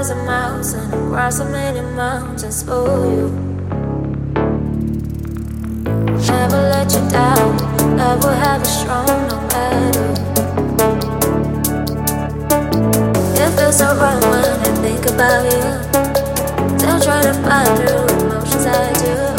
thousand miles and across a million mountains for you. Never let you down. Love will have you strong no matter. It feels so wrong when I think about you. Still trying to find through emotions I do,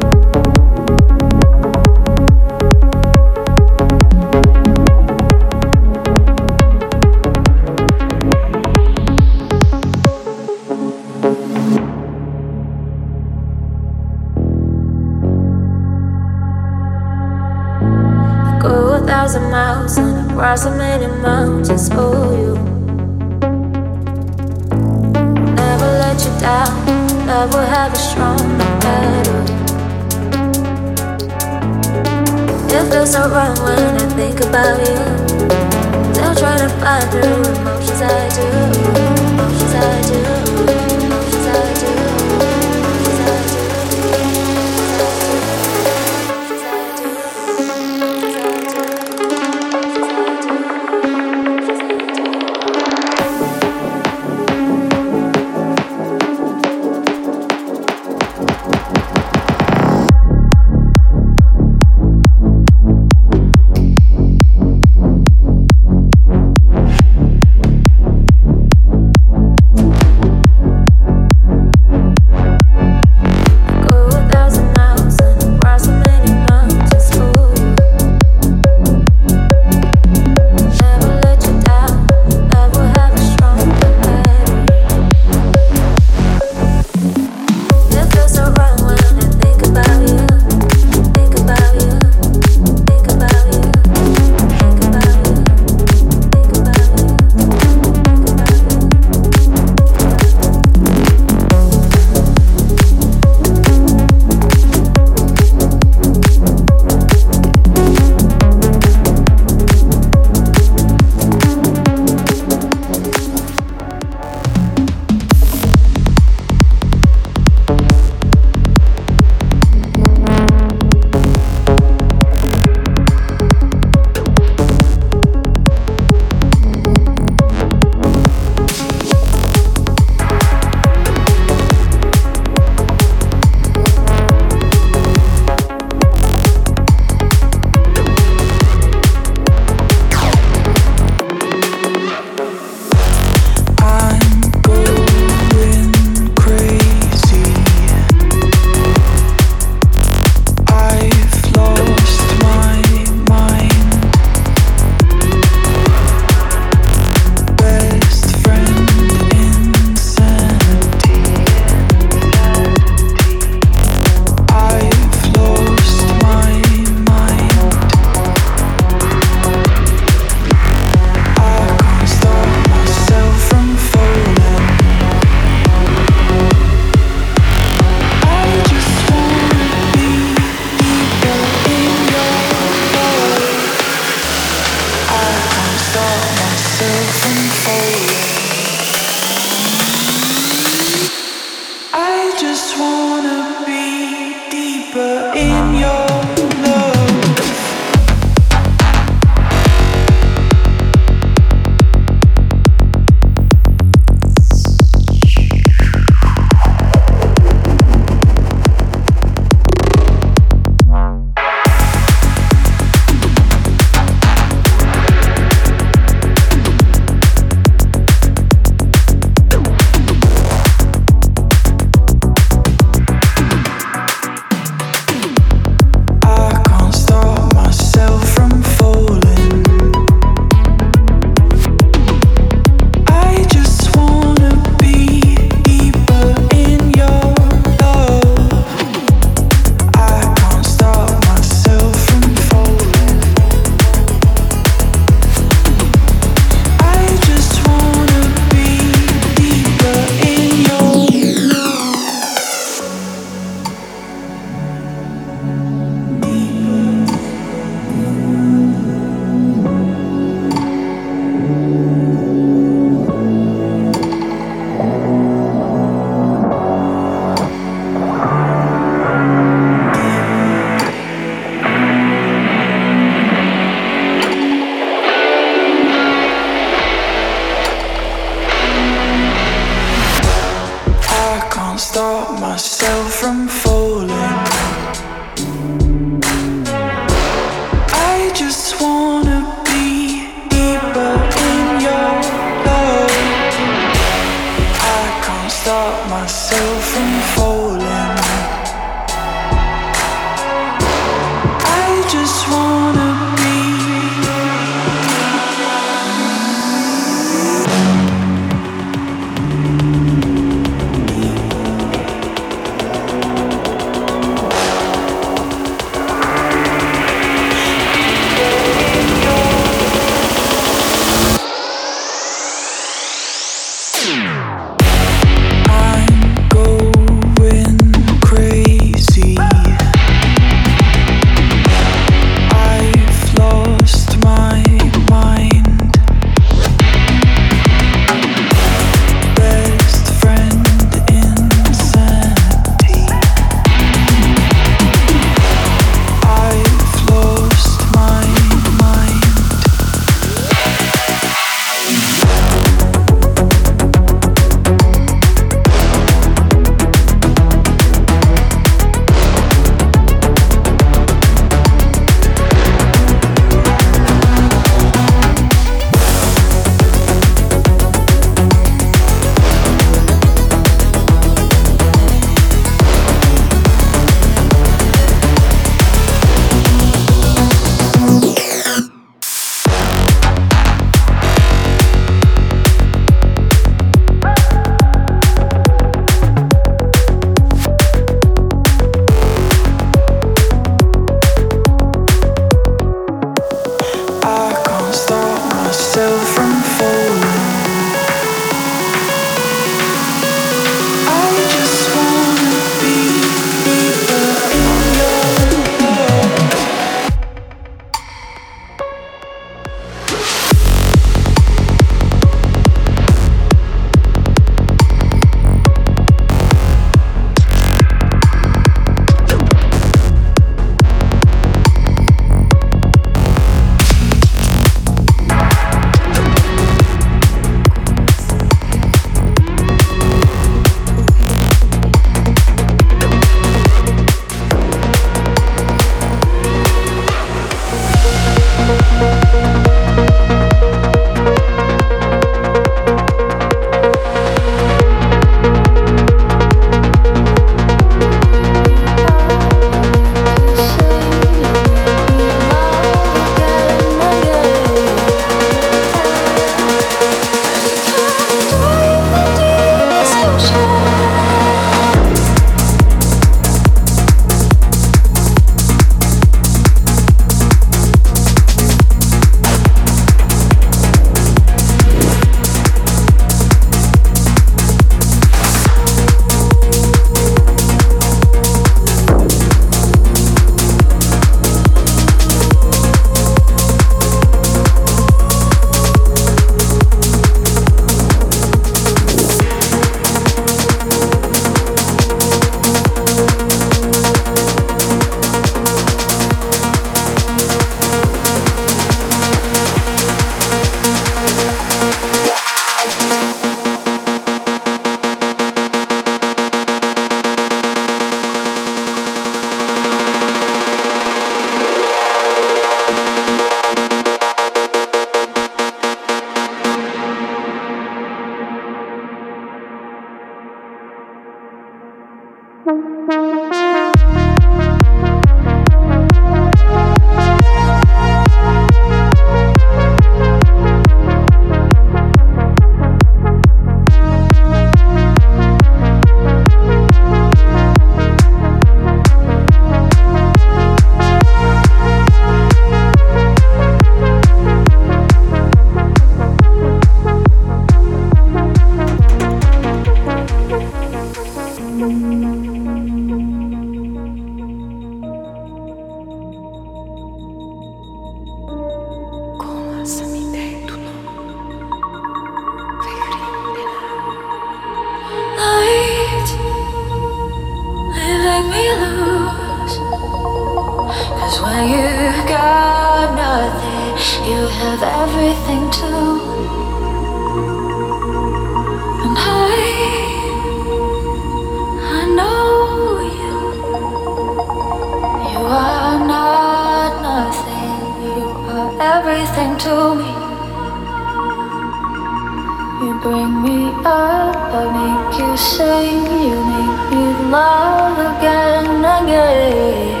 You bring me up, I make you sing, you make me love again, again,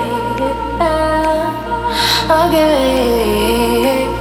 again.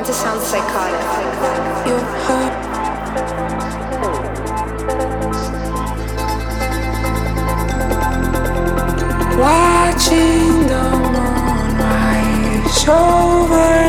want to sound psychotic. You hurt. Watching the moon rise over.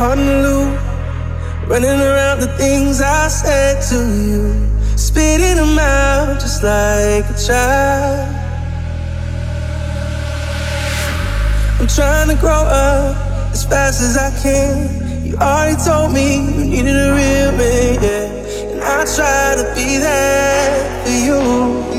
caught in loop, running around the things I said to you, spitting them out just like a child. I'm trying to grow up as fast as I can. You already told me you needed a real man, yeah, and I try to be that for you.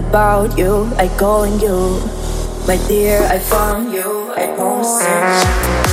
About you, I calling you. My dear, I found you, I promise you.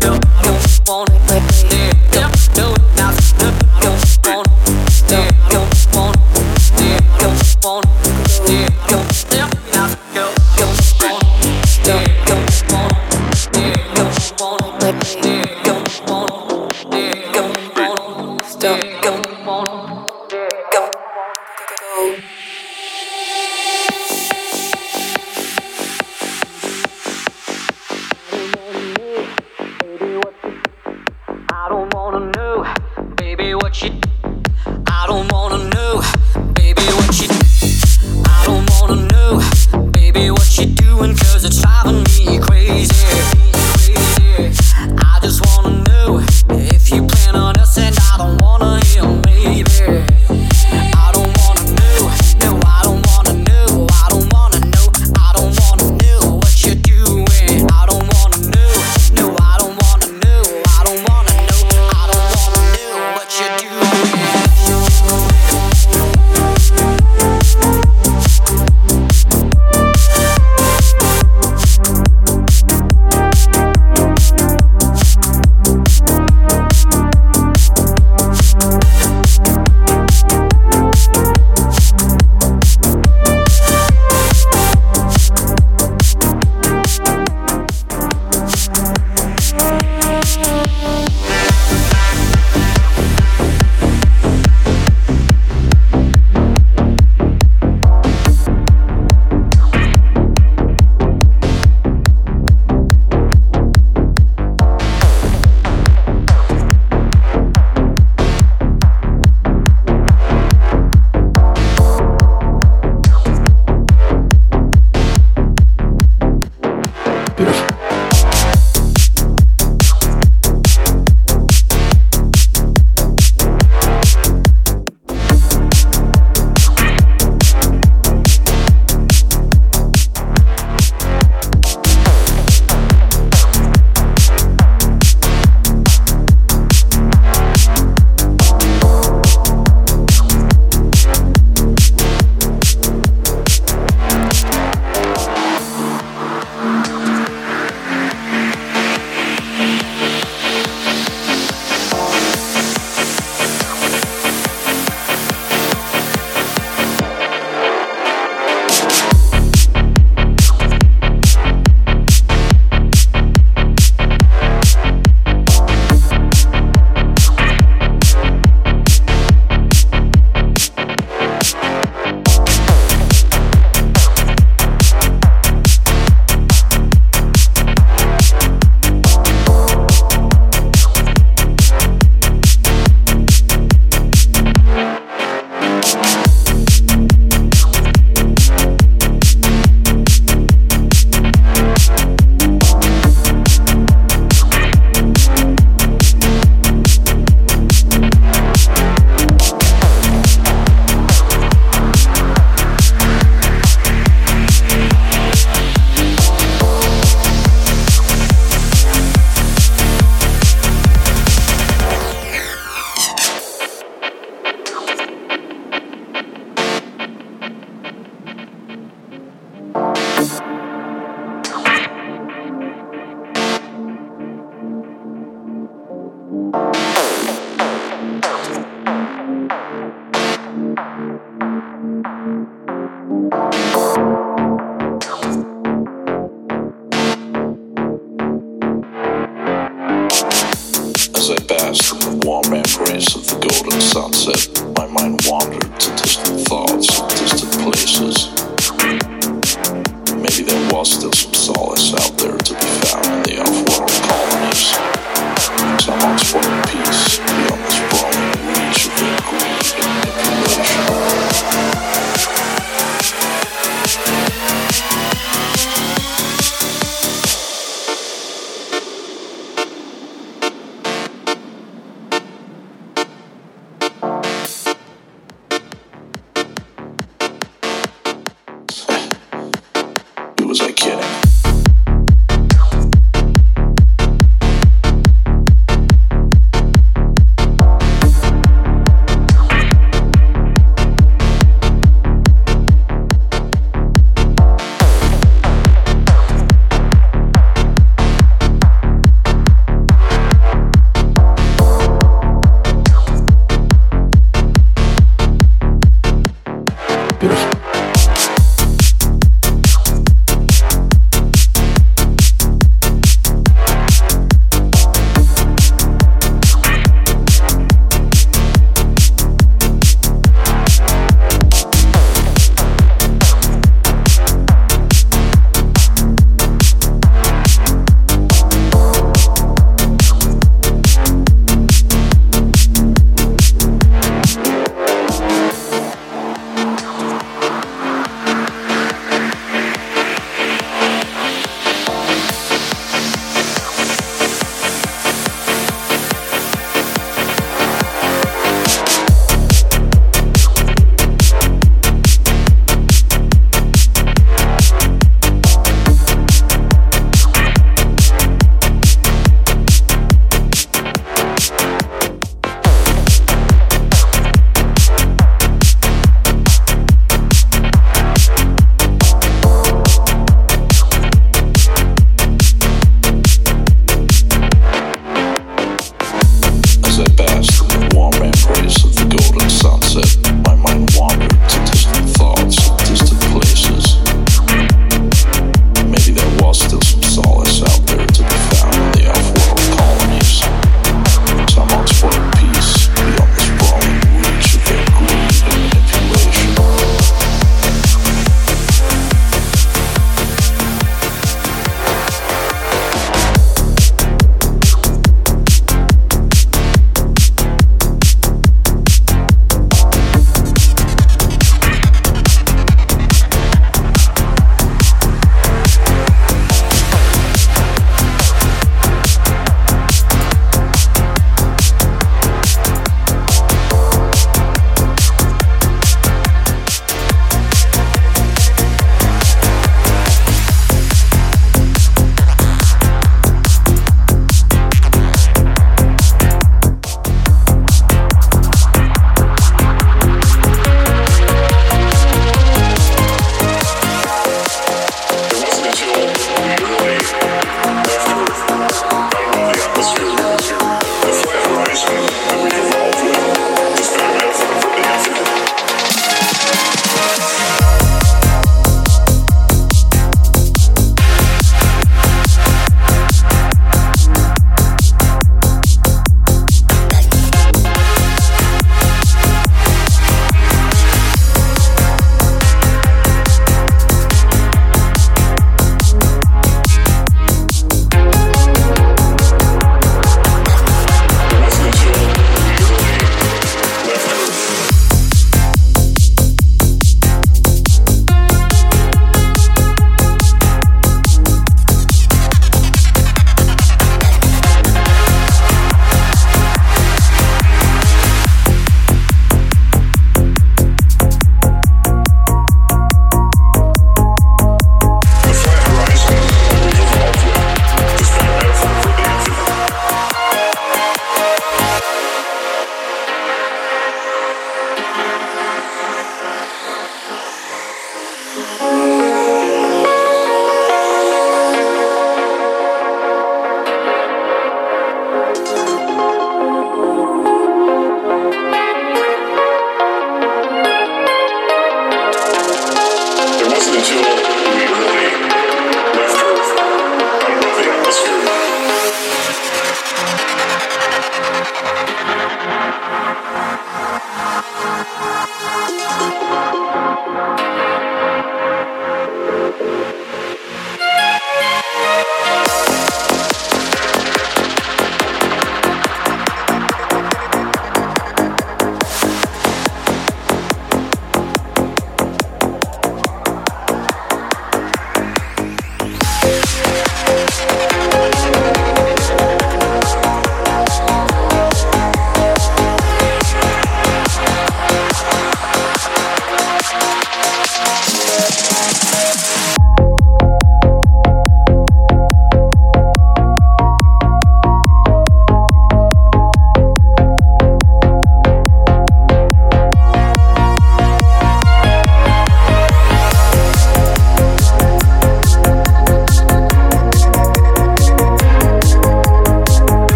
still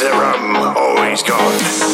serum always gone.